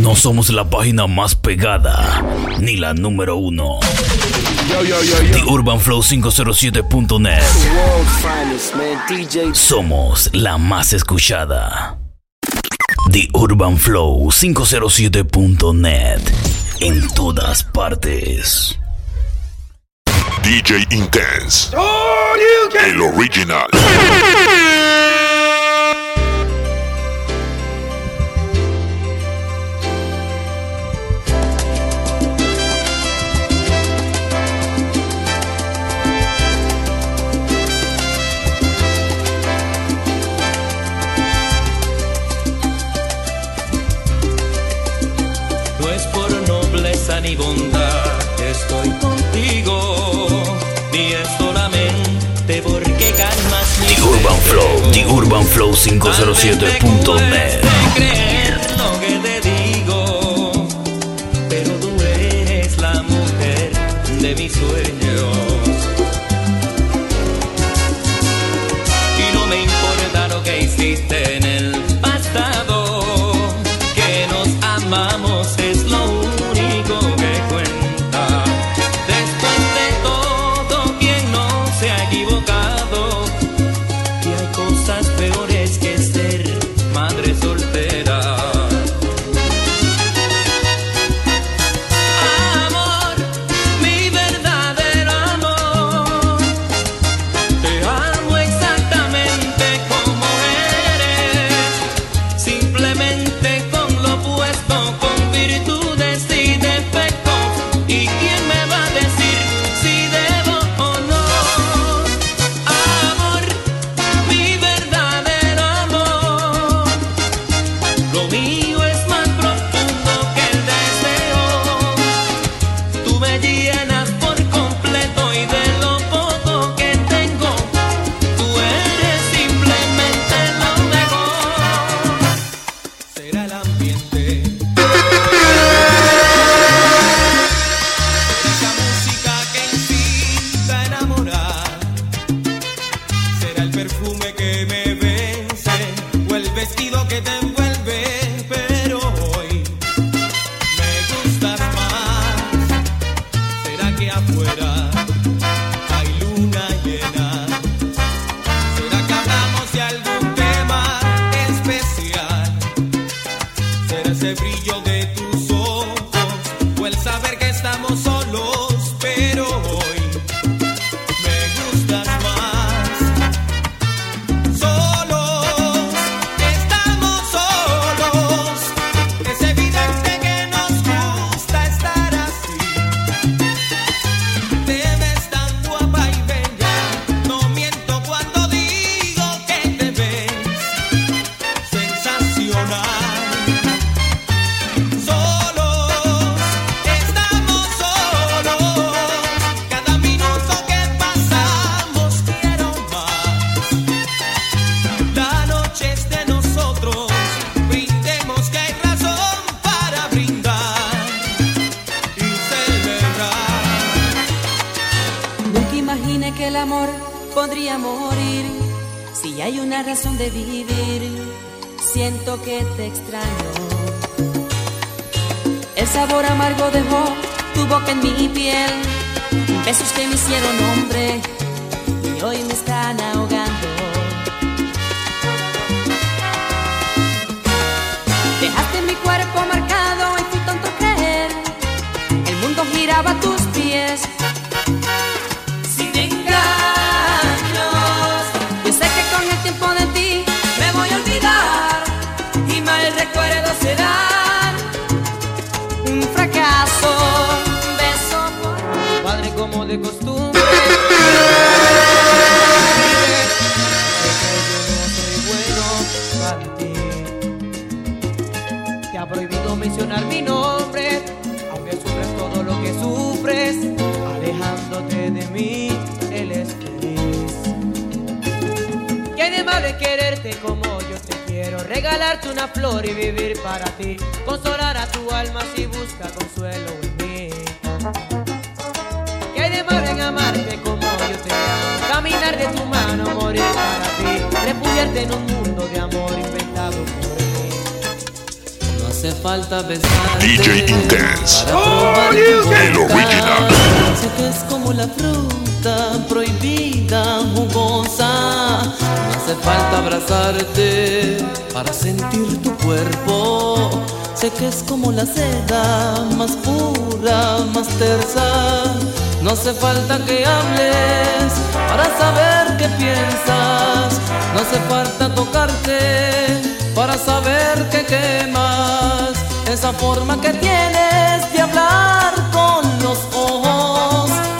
No somos la página más pegada, ni la número uno. The Urban Flow 507.net. Somos la más escuchada. The Urban Flow 507.net. En todas partes. DJ Intense. El original. ni bondad. Estoy contigo y es solamente porque calmas mi The Urban Flow, The Urban Flow 507.net. regalarte una flor y vivir para ti, consolar a tu alma si busca consuelo en mí. ¿Qué hay de malo en amarte como yo te amo? Caminar de tu mano, morir para ti, repudiarte en un mundo de amor inventado por mí. No hace falta besar. DJ Intense, el original. Que es como la flor prohibida, jugosa. No hace falta abrazarte para sentir tu cuerpo. Sé que es como la seda más pura, más tersa. No hace falta que hables para saber qué piensas. No hace falta tocarte para saber que quemas. Esa forma que tienes de hablar con los ojos,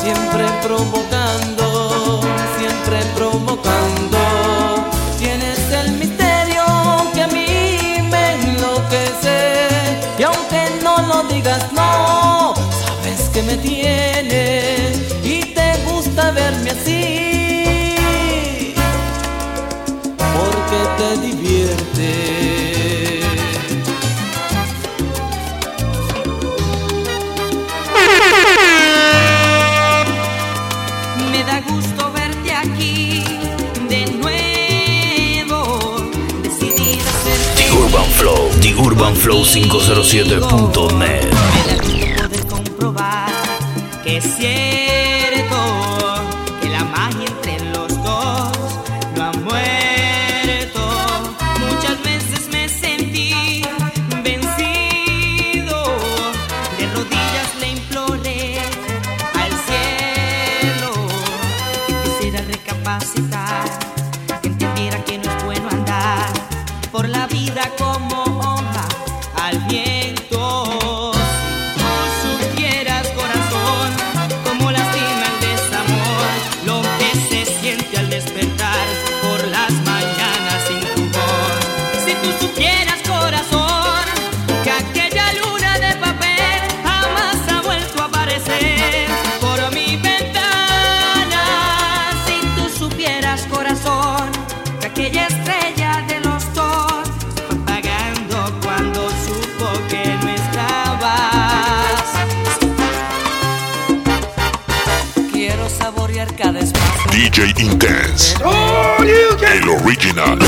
siempre provocando, siempre provocando. Tienes el misterio que a mí me enloquece. Y aunque no lo digas, no, sabes que me tienes y te gusta verme así. Porque te divierte. urbanflow507.net. Poder comprobar que es cierto que la magia entre los dos no ha muerto. Muchas veces me sentí vencido, de rodillas le imploré al cielo que quisiera recapacitar. DJ Intense. Oh, El original.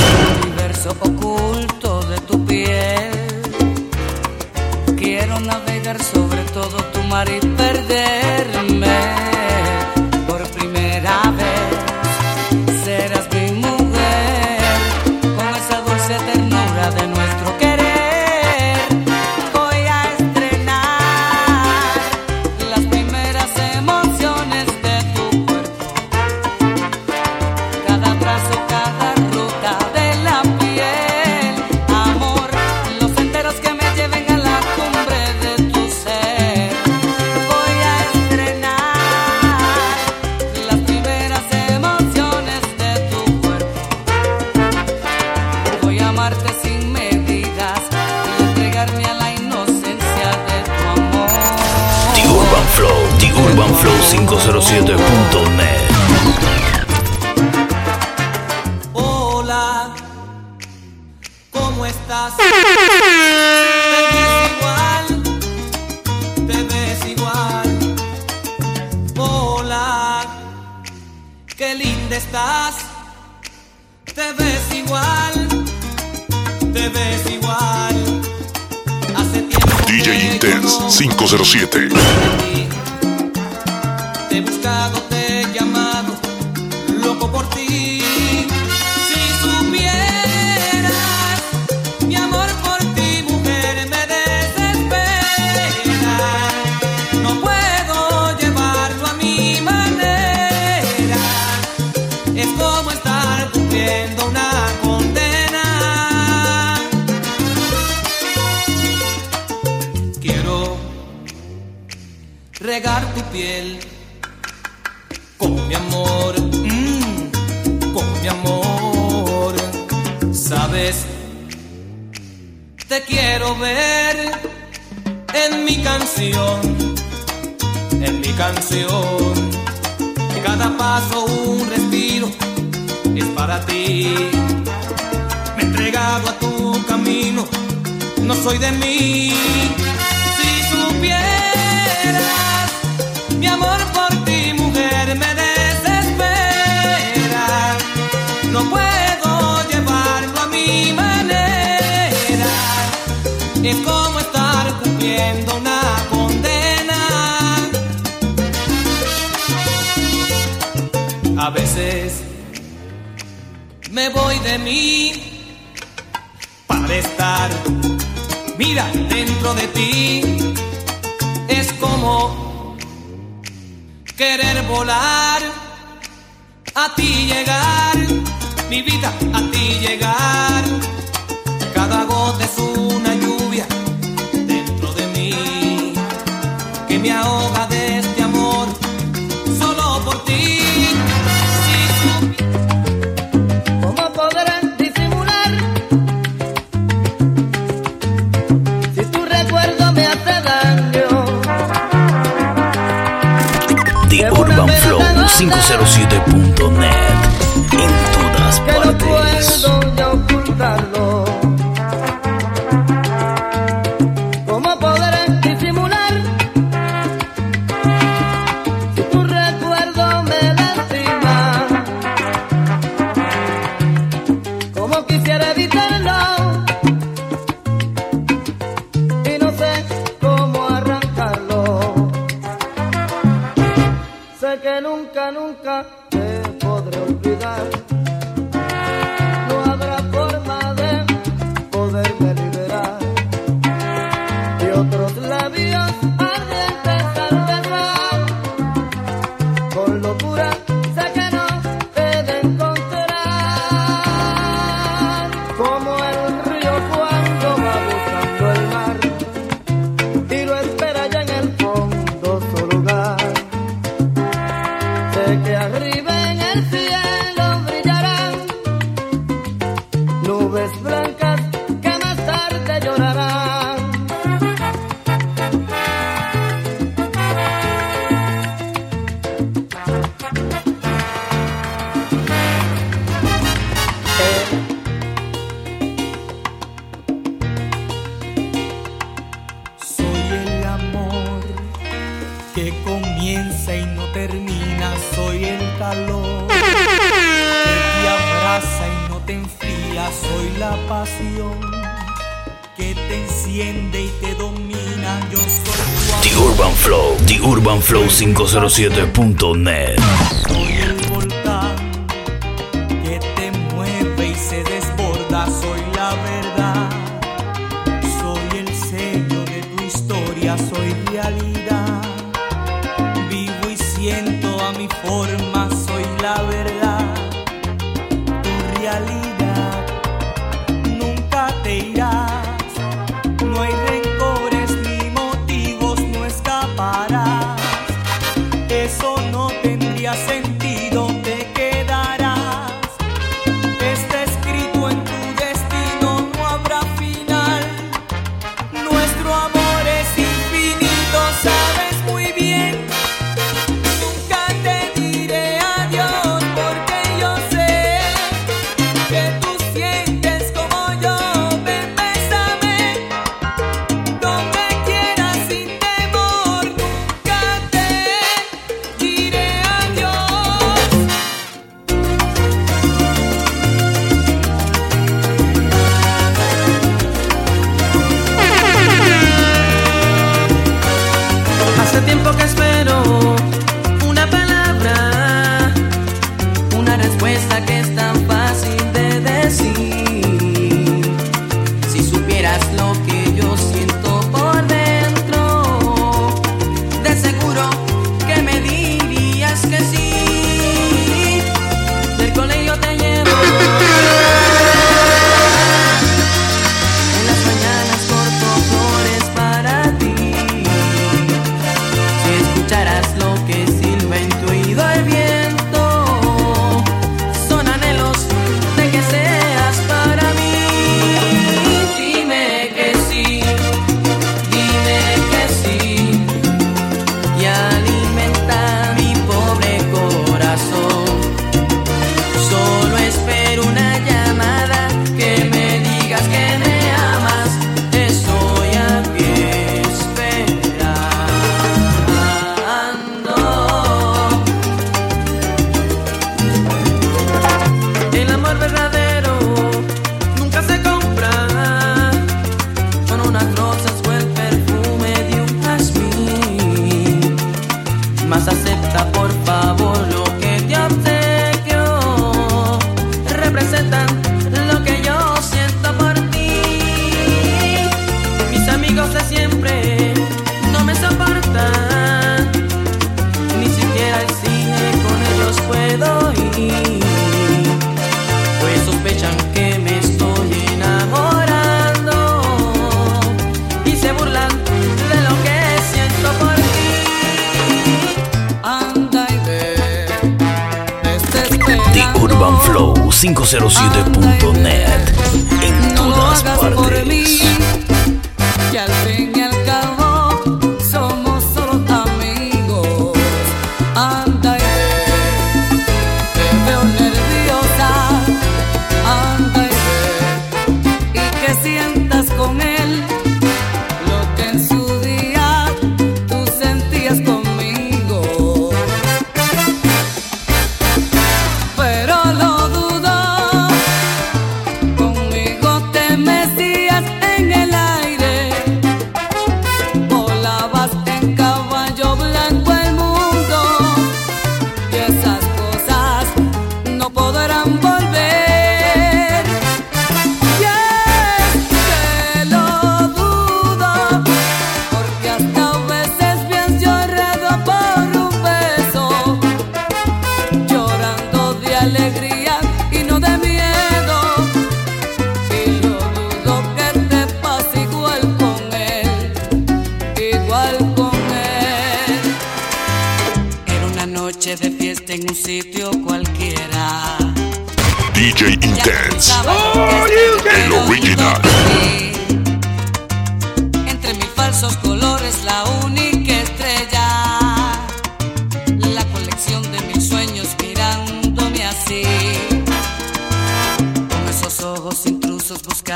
Regar tu piel con mi amor, mm, con mi amor. Sabes, te quiero ver en mi canción, en mi canción. Cada paso un respiro es para ti. Me he entregado a tu camino, no soy de mí. Si supieras mi amor por ti, mujer, me desespera. No puedo llevarlo a mi manera. Es como estar cumpliendo una condena. A veces me voy de mí para estar, mira, dentro de ti como querer volar, a ti llegar, mi vida, a ti llegar. Cada gota es una lluvia dentro de mí que me ahorra. 007. 507.net.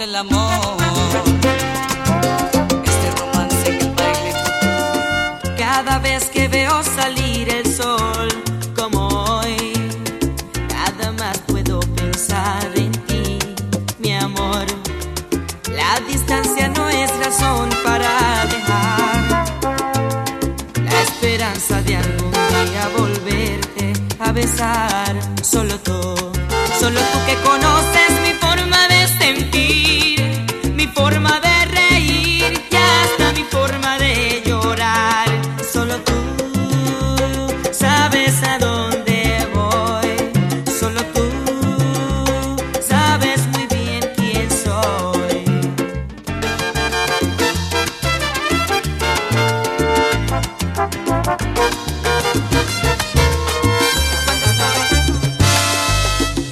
amor. Este romance en el baile. Cada vez que veo salir el sol, como hoy, nada más puedo pensar en ti, mi amor. La distancia no es razón para dejar la esperanza de algún día volverte a besar. Solo tú, solo tú que conoces mi forma de mi forma de reír y hasta mi forma de llorar. Solo tú sabes a dónde voy. Solo tú sabes muy bien quién soy.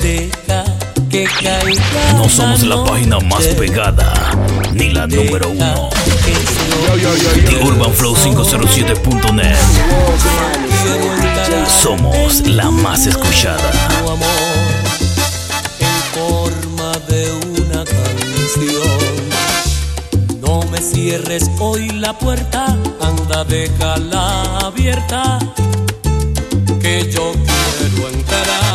Deja que caiga. No somos la página más pegada, ni la número uno. The UrbanFlow507.net. Somos la más escuchada. Tu amor en forma de una canción. No me cierres hoy la puerta, anda, déjala abierta, que yo quiero entrar.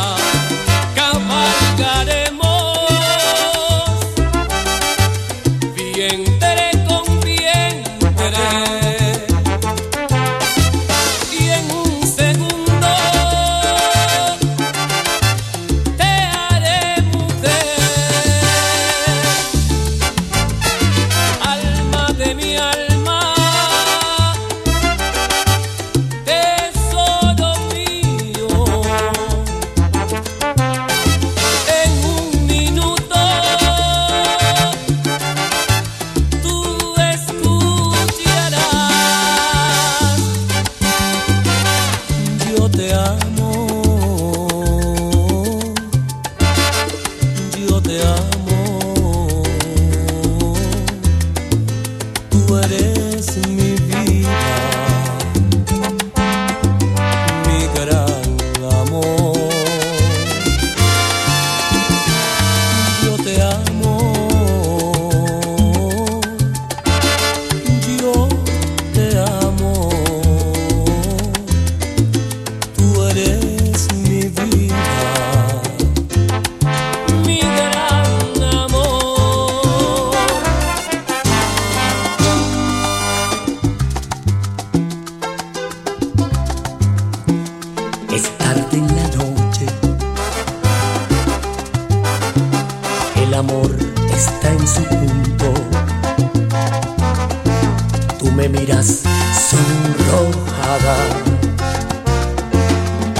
me miras sonrojada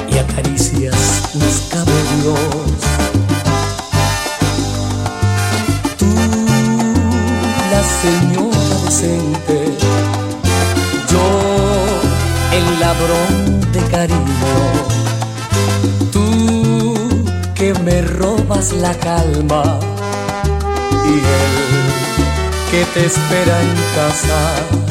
y acaricias mis cabellos. Tú, la señora decente, yo, el ladrón de cariño. Tú, que me robas la calma y él que te espera en casa.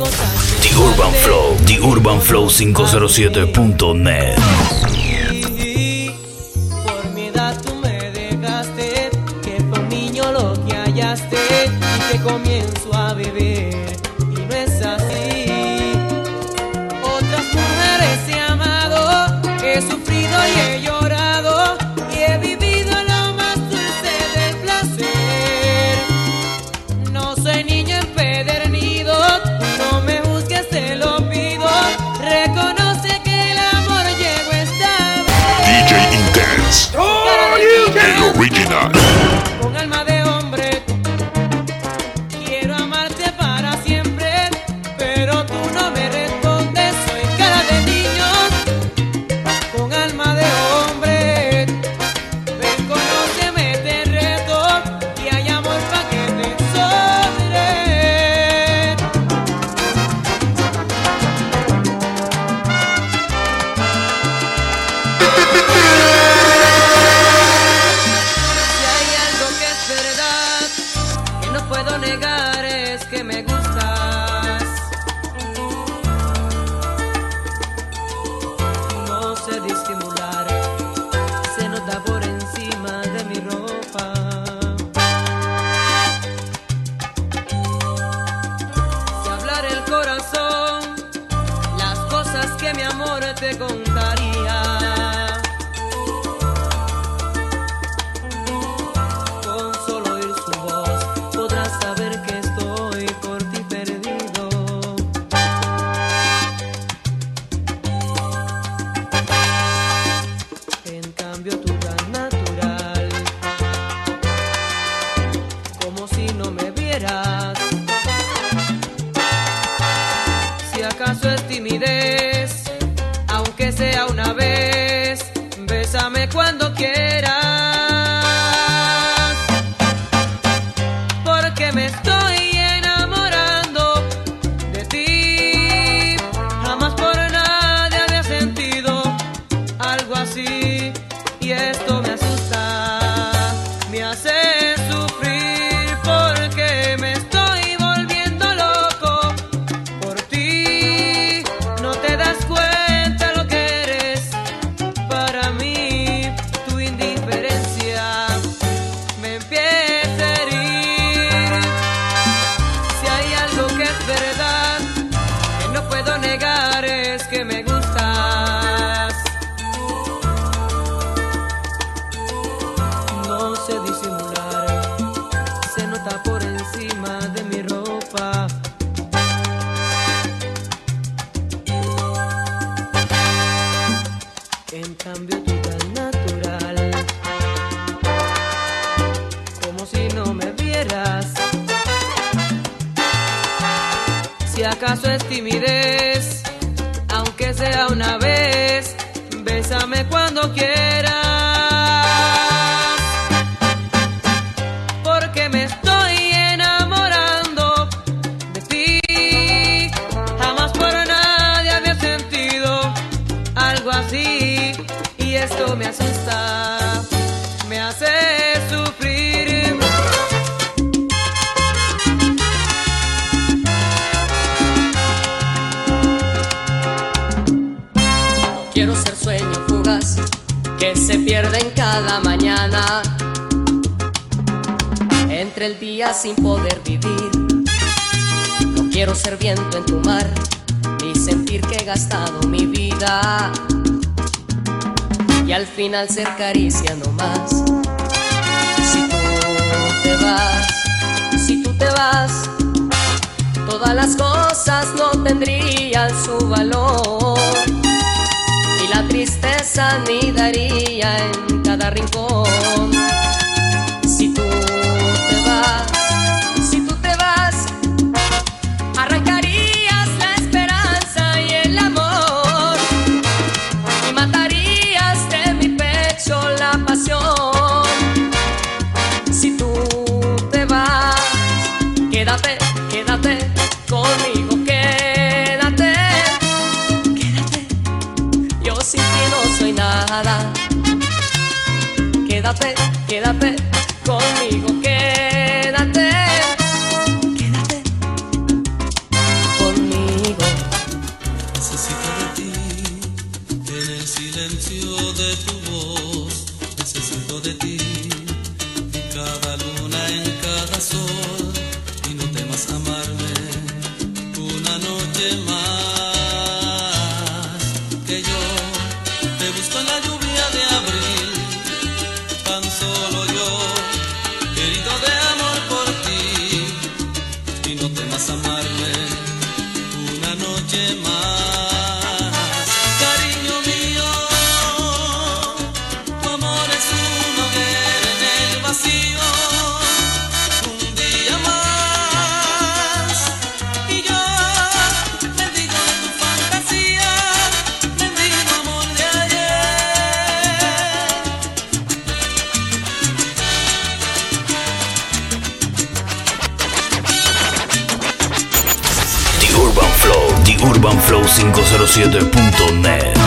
The Urban Flow, The Urban Flow 507.net. Por mi edad tú me dejaste, que por niño lo que hallaste, y que comienzo a beber, y no es así. Otras mujeres he amado, he sufrido y he llorado. The original. acaso es timidez, aunque sea una vez, bésame cuando quieras. sin poder vivir. No quiero ser viento en tu mar, ni sentir que he gastado mi vida. Y al final ser caricia nomás. Si tú te vas, si tú te vas, todas las cosas no tendrían su valor. Y la tristeza ni daría en cada rincón. 107.net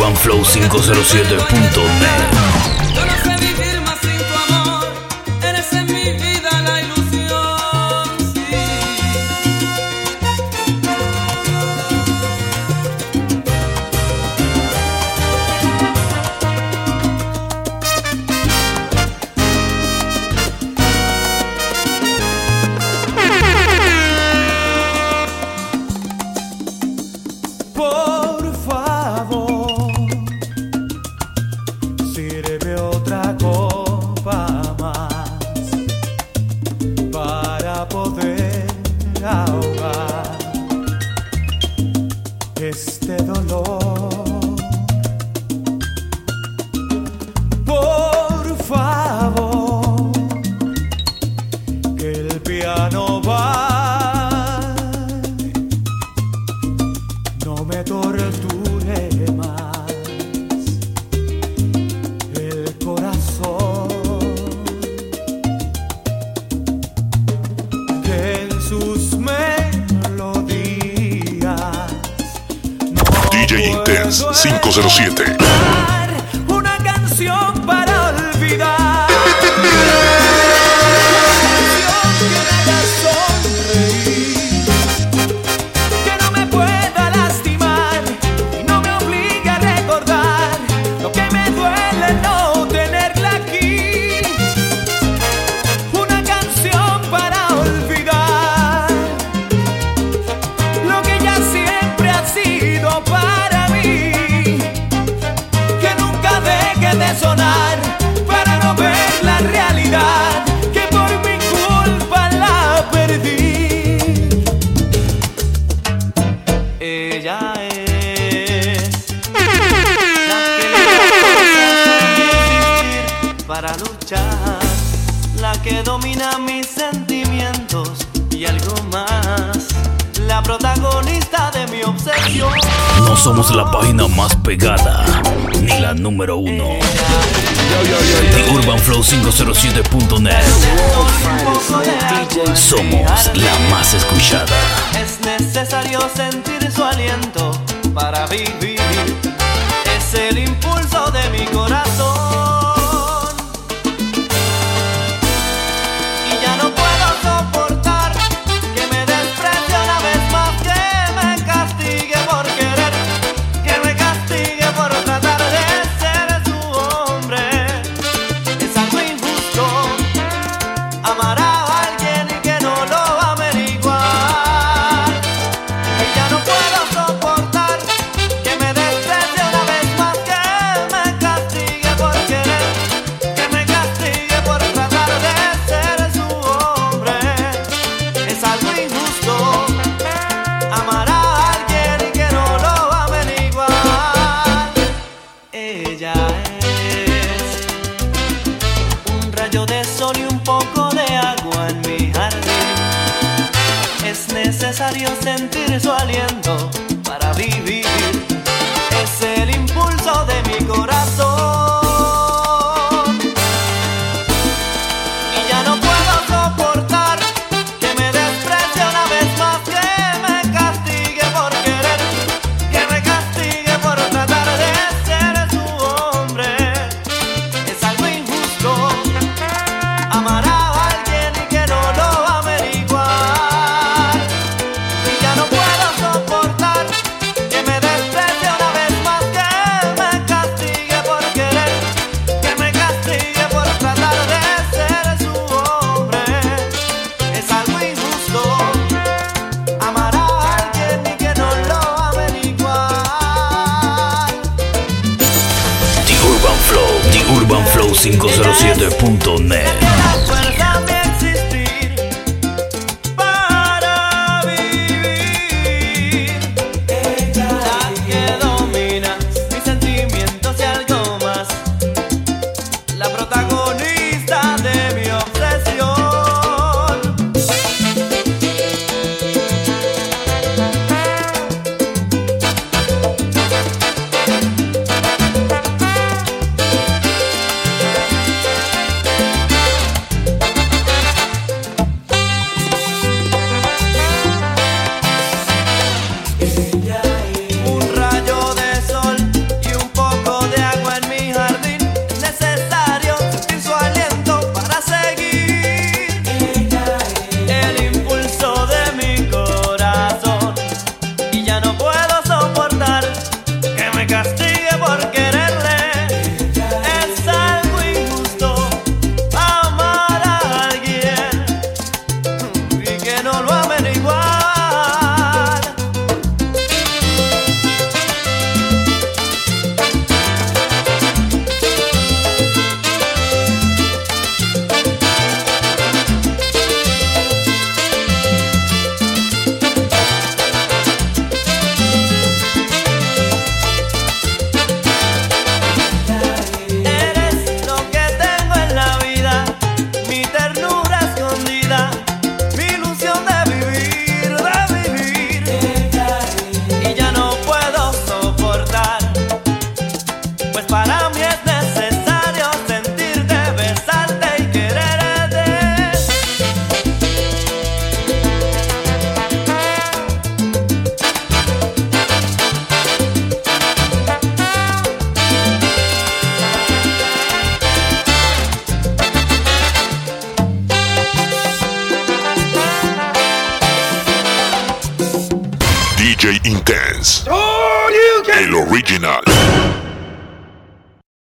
urbanflow507.net 507. protagonista de mi obsesión. No somos la página más pegada, ni la número uno. Ni UrbanFlow507.net. Somos la más escuchada. Es necesario sentir su aliento para vivir. Es el impulso de mi corazón.